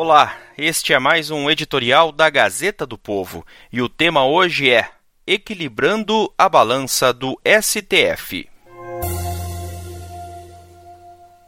Olá, este é mais um editorial da Gazeta do Povo e o tema hoje é Equilibrando a Balança do STF.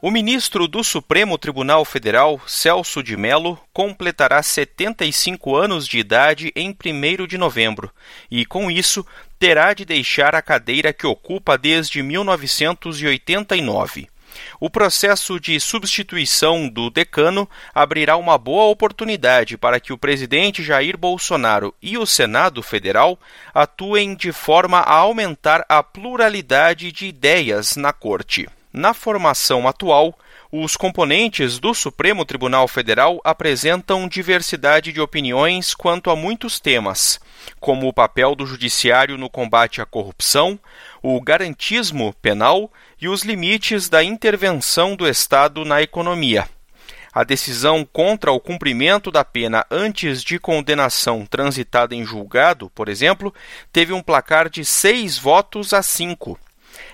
O ministro do Supremo Tribunal Federal, Celso de Mello, completará 75 anos de idade em 1 de novembro e, com isso, terá de deixar a cadeira que ocupa desde 1989. O processo de substituição do decano abrirá uma boa oportunidade para que o presidente Jair Bolsonaro e o Senado Federal atuem de forma a aumentar a pluralidade de ideias na Corte. Na formação atual, os componentes do Supremo Tribunal Federal apresentam diversidade de opiniões quanto a muitos temas, como o papel do Judiciário no combate à corrupção, o garantismo penal e os limites da intervenção do Estado na economia. A decisão contra o cumprimento da pena antes de condenação transitada em julgado, por exemplo, teve um placar de seis votos a cinco.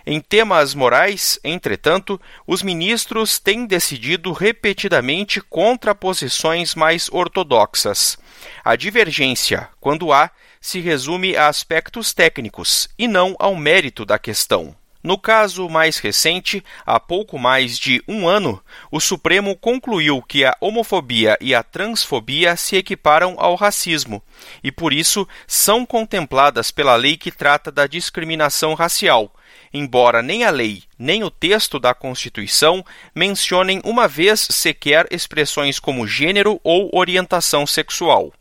Em temas morais, entretanto, os ministros têm decidido repetidamente contra posições mais ortodoxas. A divergência, quando há, se resume a aspectos técnicos e não ao mérito da questão. No caso mais recente, há pouco mais de um ano, o Supremo concluiu que a homofobia e a transfobia se equiparam ao racismo e, por isso, são contempladas pela lei que trata da discriminação racial, embora nem a lei nem o texto da Constituição mencionem uma vez sequer expressões como gênero ou orientação sexual.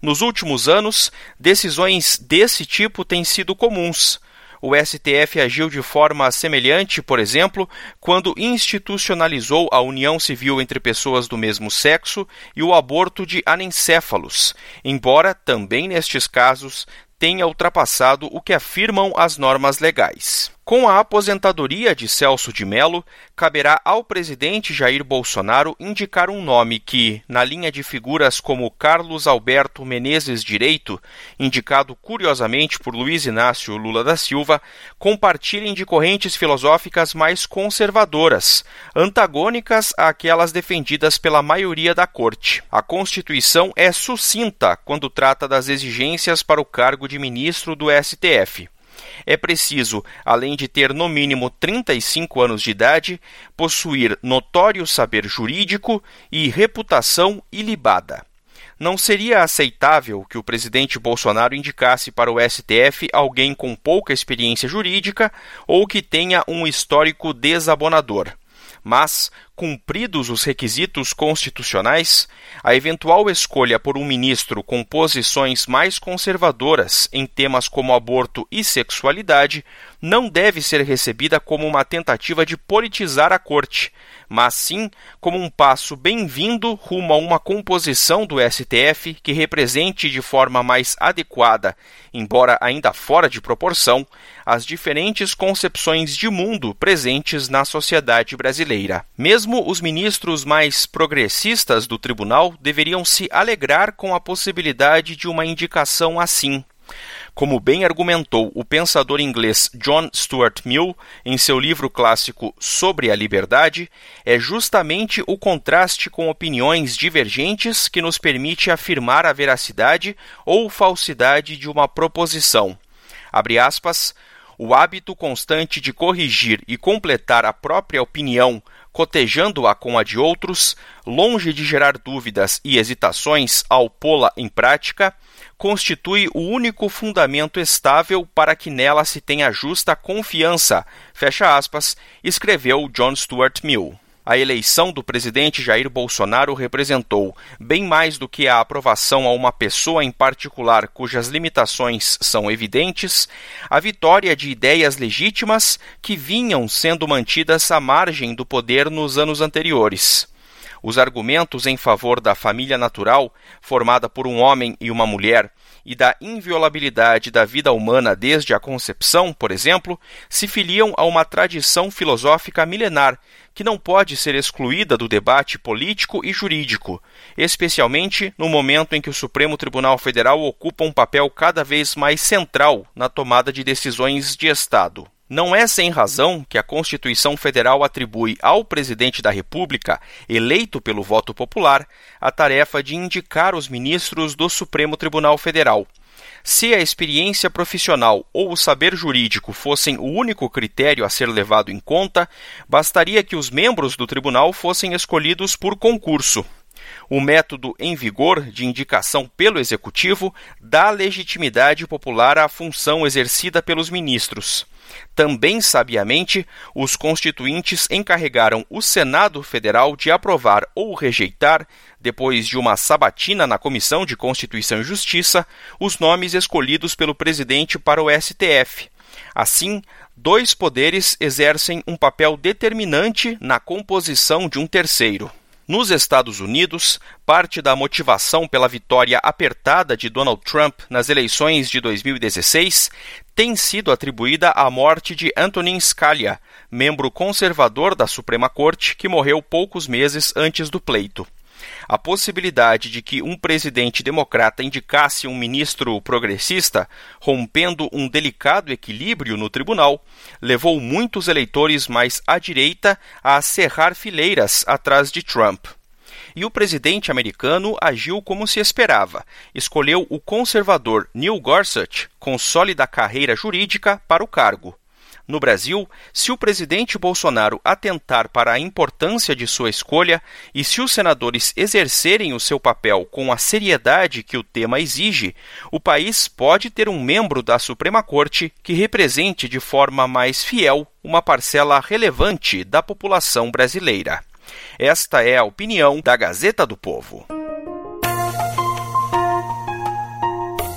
Nos últimos anos, decisões desse tipo têm sido comuns. O STF agiu de forma semelhante, por exemplo, quando institucionalizou a união civil entre pessoas do mesmo sexo e o aborto de anencéfalos, embora também nestes casos tenha ultrapassado o que afirmam as normas legais. Com a aposentadoria de Celso de Mello, caberá ao presidente Jair Bolsonaro indicar um nome que, na linha de figuras como Carlos Alberto Menezes Direito, indicado curiosamente por Luiz Inácio Lula da Silva, compartilhem de correntes filosóficas mais conservadoras, antagônicas àquelas defendidas pela maioria da corte. A Constituição é sucinta quando trata das exigências para o cargo de ministro do STF é preciso, além de ter no mínimo 35 anos de idade, possuir notório saber jurídico e reputação ilibada. Não seria aceitável que o presidente Bolsonaro indicasse para o STF alguém com pouca experiência jurídica ou que tenha um histórico desabonador. Mas, cumpridos os requisitos constitucionais, a eventual escolha por um ministro com posições mais conservadoras em temas como aborto e sexualidade não deve ser recebida como uma tentativa de politizar a corte, mas sim como um passo bem-vindo rumo a uma composição do STF que represente de forma mais adequada, embora ainda fora de proporção, as diferentes concepções de mundo presentes na sociedade brasileira. Mesmo os ministros mais progressistas do tribunal deveriam se alegrar com a possibilidade de uma indicação assim. Como bem argumentou o pensador inglês John Stuart Mill em seu livro clássico Sobre a Liberdade, é justamente o contraste com opiniões divergentes que nos permite afirmar a veracidade ou falsidade de uma proposição. Abre aspas, o hábito constante de corrigir e completar a própria opinião, cotejando-a com a de outros, longe de gerar dúvidas e hesitações ao pô-la em prática, constitui o único fundamento estável para que nela se tenha justa confiança, fecha aspas, escreveu John Stuart Mill. A eleição do presidente Jair Bolsonaro representou, bem mais do que a aprovação a uma pessoa em particular cujas limitações são evidentes, a vitória de ideias legítimas que vinham sendo mantidas à margem do poder nos anos anteriores. Os argumentos em favor da família natural, formada por um homem e uma mulher, e da inviolabilidade da vida humana desde a concepção, por exemplo, se filiam a uma tradição filosófica milenar que não pode ser excluída do debate político e jurídico, especialmente no momento em que o Supremo Tribunal Federal ocupa um papel cada vez mais central na tomada de decisões de Estado. Não é sem razão que a Constituição Federal atribui ao presidente da República, eleito pelo voto popular, a tarefa de indicar os ministros do Supremo Tribunal Federal. Se a experiência profissional ou o saber jurídico fossem o único critério a ser levado em conta, bastaria que os membros do tribunal fossem escolhidos por concurso. O método em vigor de indicação pelo Executivo dá legitimidade popular à função exercida pelos ministros. Também sabiamente, os constituintes encarregaram o Senado Federal de aprovar ou rejeitar, depois de uma sabatina na Comissão de Constituição e Justiça, os nomes escolhidos pelo presidente para o STF. Assim, dois poderes exercem um papel determinante na composição de um terceiro. Nos Estados Unidos, parte da motivação pela vitória apertada de Donald Trump nas eleições de 2016 tem sido atribuída à morte de Antonin Scalia, membro conservador da Suprema Corte que morreu poucos meses antes do pleito. A possibilidade de que um presidente democrata indicasse um ministro progressista, rompendo um delicado equilíbrio no tribunal, levou muitos eleitores mais à direita a cerrar fileiras atrás de Trump. E o presidente americano agiu como se esperava. Escolheu o conservador Neil Gorsuch, com sólida carreira jurídica, para o cargo. No Brasil, se o presidente Bolsonaro atentar para a importância de sua escolha e se os senadores exercerem o seu papel com a seriedade que o tema exige, o país pode ter um membro da Suprema Corte que represente de forma mais fiel uma parcela relevante da população brasileira. Esta é a opinião da Gazeta do Povo.